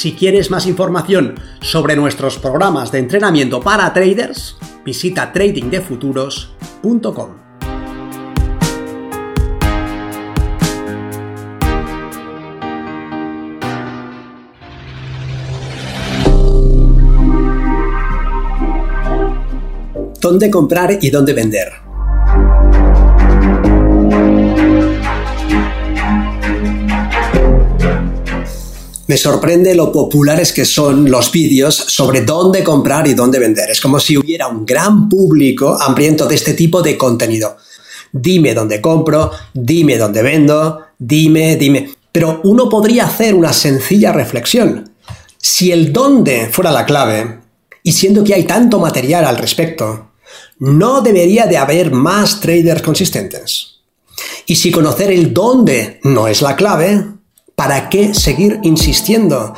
Si quieres más información sobre nuestros programas de entrenamiento para traders, visita tradingdefuturos.com. ¿Dónde comprar y dónde vender? Me sorprende lo populares que son los vídeos sobre dónde comprar y dónde vender. Es como si hubiera un gran público hambriento de este tipo de contenido. Dime dónde compro, dime dónde vendo, dime, dime. Pero uno podría hacer una sencilla reflexión. Si el dónde fuera la clave, y siendo que hay tanto material al respecto, no debería de haber más traders consistentes. Y si conocer el dónde no es la clave, ¿Para qué seguir insistiendo?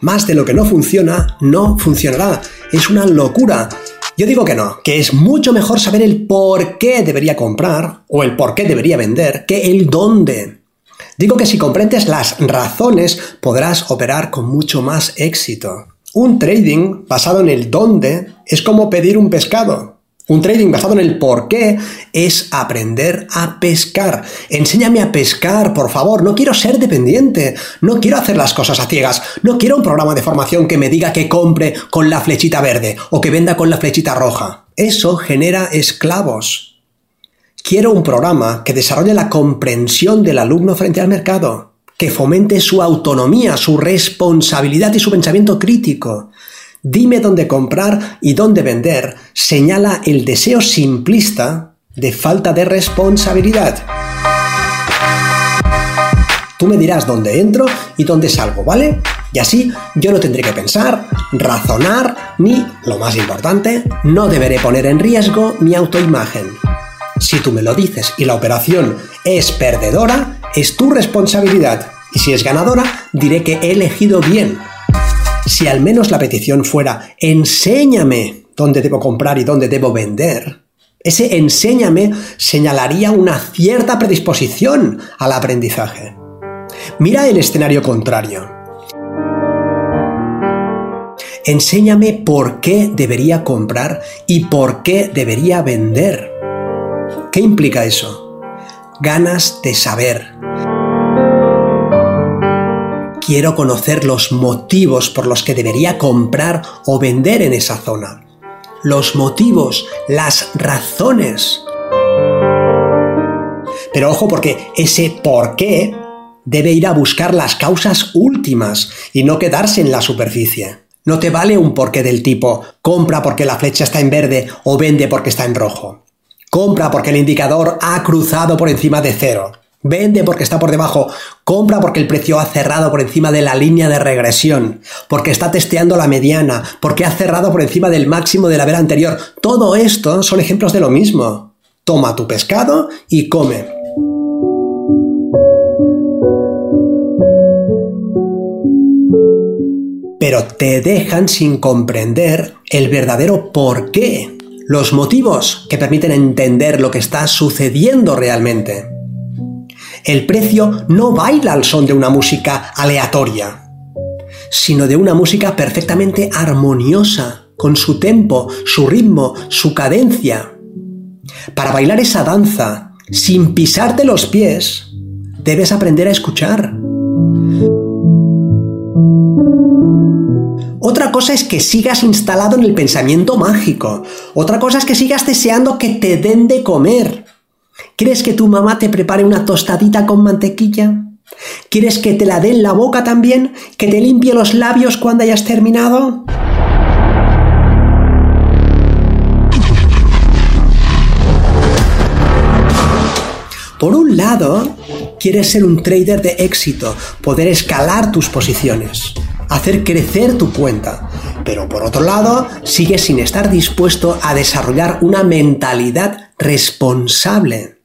Más de lo que no funciona, no funcionará. Es una locura. Yo digo que no, que es mucho mejor saber el por qué debería comprar o el por qué debería vender que el dónde. Digo que si comprendes las razones podrás operar con mucho más éxito. Un trading basado en el dónde es como pedir un pescado. Un trading basado en el por qué es aprender a pescar. Enséñame a pescar, por favor. No quiero ser dependiente. No quiero hacer las cosas a ciegas. No quiero un programa de formación que me diga que compre con la flechita verde o que venda con la flechita roja. Eso genera esclavos. Quiero un programa que desarrolle la comprensión del alumno frente al mercado, que fomente su autonomía, su responsabilidad y su pensamiento crítico, Dime dónde comprar y dónde vender señala el deseo simplista de falta de responsabilidad. Tú me dirás dónde entro y dónde salgo, ¿vale? Y así yo no tendré que pensar, razonar, ni, lo más importante, no deberé poner en riesgo mi autoimagen. Si tú me lo dices y la operación es perdedora, es tu responsabilidad. Y si es ganadora, diré que he elegido bien, si al menos la petición fuera enséñame dónde debo comprar y dónde debo vender, ese enséñame señalaría una cierta predisposición al aprendizaje. Mira el escenario contrario. Enséñame por qué debería comprar y por qué debería vender. ¿Qué implica eso? Ganas de saber, quiero conocer los motivos por los que debería comprar o vender en esa zona. Los motivos, las razones. Pero ojo porque ese por qué debe ir a buscar las causas últimas y no quedarse en la superficie. No te vale un porqué del tipo compra porque la flecha está en verde o vende porque está en rojo. Compra porque el indicador ha cruzado por encima de cero. Vende porque está por debajo, compra porque el precio ha cerrado por encima de la línea de regresión, porque está testeando la mediana, porque ha cerrado por encima del máximo de la vela anterior. Todo esto son ejemplos de lo mismo. Toma tu pescado y come. Pero te dejan sin comprender el verdadero por qué, los motivos que permiten entender lo que está sucediendo realmente. El precio no baila al son de una música aleatoria, sino de una música perfectamente armoniosa, con su tempo, su ritmo, su cadencia. Para bailar esa danza, sin pisarte los pies, debes aprender a escuchar. Otra cosa es que sigas instalado en el pensamiento mágico. Otra cosa es que sigas deseando que te den de comer. ¿Quieres que tu mamá te prepare una tostadita con mantequilla? ¿Quieres que te la dé en la boca también? ¿Que te limpie los labios cuando hayas terminado? Por un lado, quieres ser un trader de éxito, poder escalar tus posiciones, hacer crecer tu cuenta. Pero por otro lado, sigues sin estar dispuesto a desarrollar una mentalidad responsable.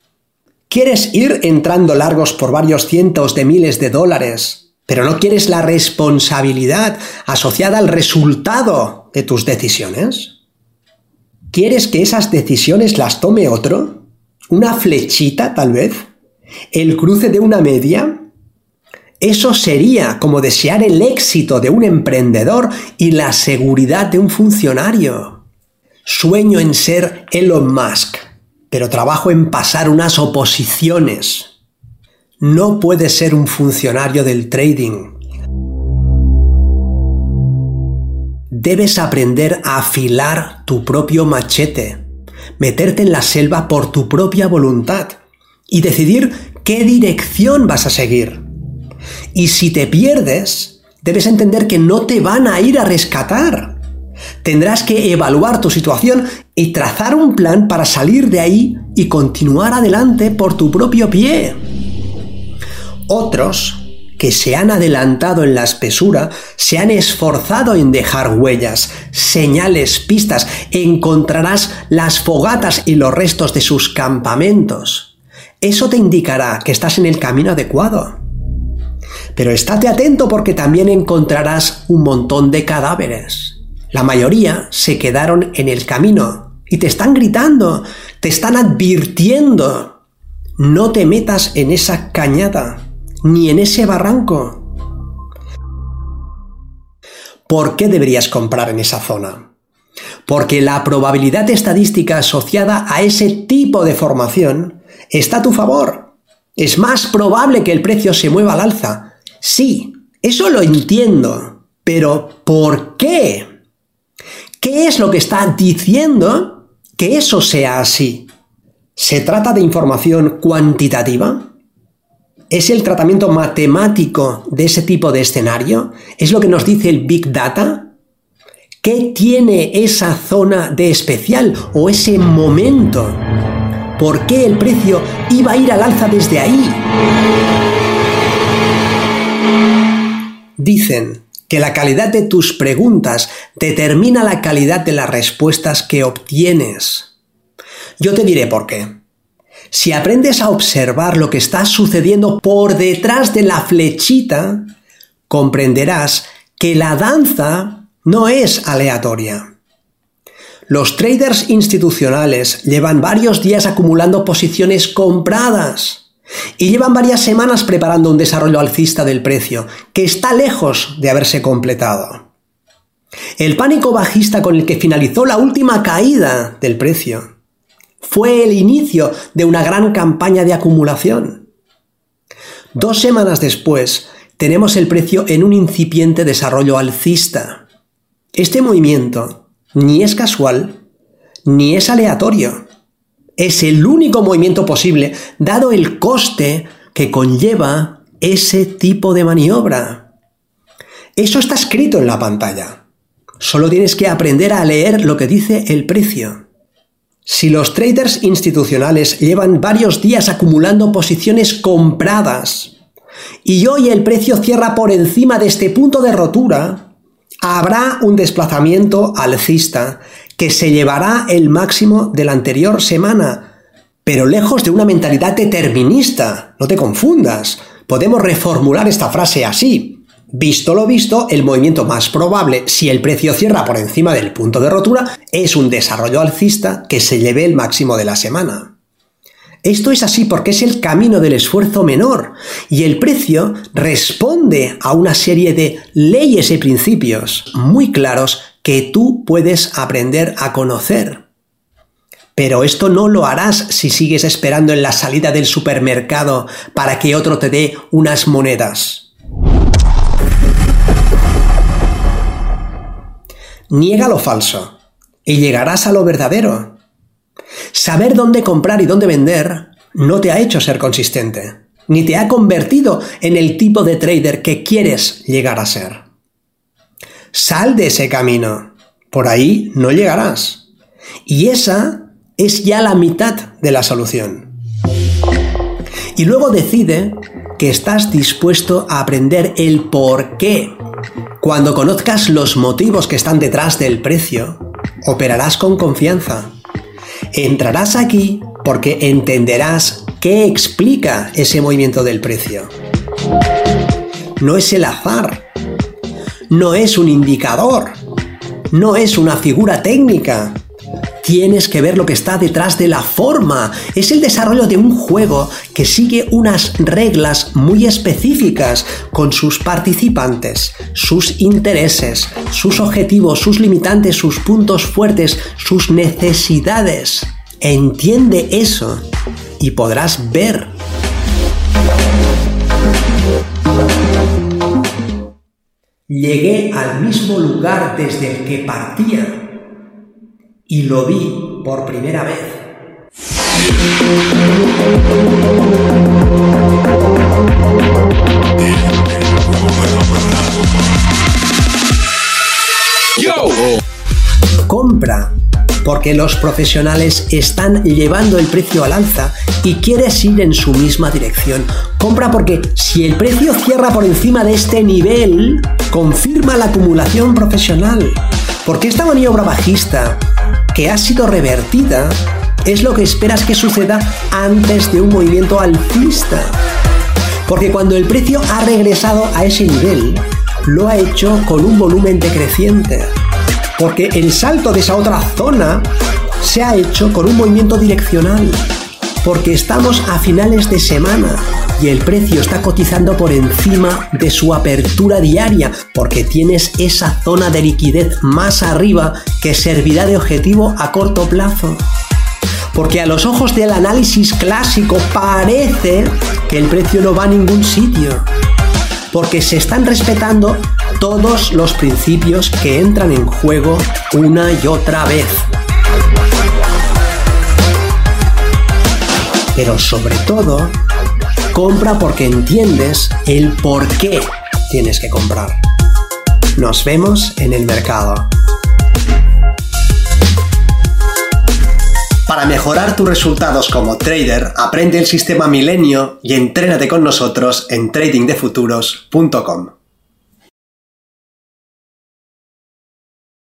Quieres ir entrando largos por varios cientos de miles de dólares, pero no quieres la responsabilidad asociada al resultado de tus decisiones. ¿Quieres que esas decisiones las tome otro? ¿Una flechita tal vez? ¿El cruce de una media? Eso sería como desear el éxito de un emprendedor y la seguridad de un funcionario. Sueño en ser Elon Musk pero trabajo en pasar unas oposiciones. No puedes ser un funcionario del trading. Debes aprender a afilar tu propio machete, meterte en la selva por tu propia voluntad y decidir qué dirección vas a seguir. Y si te pierdes, debes entender que no te van a ir a rescatar Tendrás que evaluar tu situación y trazar un plan para salir de ahí y continuar adelante por tu propio pie. Otros, que se han adelantado en la espesura, se han esforzado en dejar huellas, señales, pistas, encontrarás las fogatas y los restos de sus campamentos. Eso te indicará que estás en el camino adecuado. Pero estate atento porque también encontrarás un montón de cadáveres. La mayoría se quedaron en el camino y te están gritando, te están advirtiendo. No te metas en esa cañada, ni en ese barranco. ¿Por qué deberías comprar en esa zona? Porque la probabilidad estadística asociada a ese tipo de formación está a tu favor. Es más probable que el precio se mueva al alza. Sí, eso lo entiendo. Pero ¿por qué? ¿Qué es lo que está diciendo que eso sea así? ¿Se trata de información cuantitativa? ¿Es el tratamiento matemático de ese tipo de escenario? ¿Es lo que nos dice el Big Data? ¿Qué tiene esa zona de especial o ese momento? ¿Por qué el precio iba a ir al alza desde ahí? Dicen que la calidad de tus preguntas determina la calidad de las respuestas que obtienes. Yo te diré por qué. Si aprendes a observar lo que está sucediendo por detrás de la flechita, comprenderás que la danza no es aleatoria. Los traders institucionales llevan varios días acumulando posiciones compradas y llevan varias semanas preparando un desarrollo alcista del precio, que está lejos de haberse completado. El pánico bajista con el que finalizó la última caída del precio fue el inicio de una gran campaña de acumulación. Dos semanas después, tenemos el precio en un incipiente desarrollo alcista. Este movimiento ni es casual ni es aleatorio es el único movimiento posible, dado el coste que conlleva ese tipo de maniobra. Eso está escrito en la pantalla. Solo tienes que aprender a leer lo que dice el precio. Si los traders institucionales llevan varios días acumulando posiciones compradas y hoy el precio cierra por encima de este punto de rotura, habrá un desplazamiento alcista que se llevará el máximo de la anterior semana, pero lejos de una mentalidad determinista. No te confundas. Podemos reformular esta frase así. Visto lo visto, el movimiento más probable, si el precio cierra por encima del punto de rotura, es un desarrollo alcista que se lleve el máximo de la semana. Esto es así porque es el camino del esfuerzo menor y el precio responde a una serie de leyes y principios muy claros que tú puedes aprender a conocer. Pero esto no lo harás si sigues esperando en la salida del supermercado para que otro te dé unas monedas. Niega lo falso y llegarás a lo verdadero. Saber dónde comprar y dónde vender no te ha hecho ser consistente, ni te ha convertido en el tipo de trader que quieres llegar a ser. Sal de ese camino, por ahí no llegarás. Y esa es ya la mitad de la solución. Y luego decide que estás dispuesto a aprender el por qué. Cuando conozcas los motivos que están detrás del precio, operarás con confianza. Entrarás aquí porque entenderás qué explica ese movimiento del precio. No es el azar, no es un indicador, no es una figura técnica, Tienes que ver lo que está detrás de la forma. Es el desarrollo de un juego que sigue unas reglas muy específicas con sus participantes, sus intereses, sus objetivos, sus limitantes, sus puntos fuertes, sus necesidades. Entiende eso y podrás ver. Llegué al mismo lugar desde el que partía y lo vi por primera vez. Compra porque los profesionales están llevando el precio al alza y quieres ir en su misma dirección. Compra porque si el precio cierra por encima de este nivel, confirma la acumulación profesional. Porque esta maniobra bajista que ha sido revertida es lo que esperas que suceda antes de un movimiento alcista. Porque cuando el precio ha regresado a ese nivel, lo ha hecho con un volumen decreciente. Porque el salto de esa otra zona se ha hecho con un movimiento direccional. Porque estamos a finales de semana y el precio está cotizando por encima de su apertura diaria porque tienes esa zona de liquidez más arriba que servirá de objetivo a corto plazo. Porque a los ojos del análisis clásico parece que el precio no va a ningún sitio. Porque se están respetando todos los principios que entran en juego una y otra vez. Pero sobre todo, Compra porque entiendes el por qué tienes que comprar. Nos vemos en el mercado. Para mejorar tus resultados como trader, aprende el sistema Milenio y entrénate con nosotros en tradingdefuturos.com.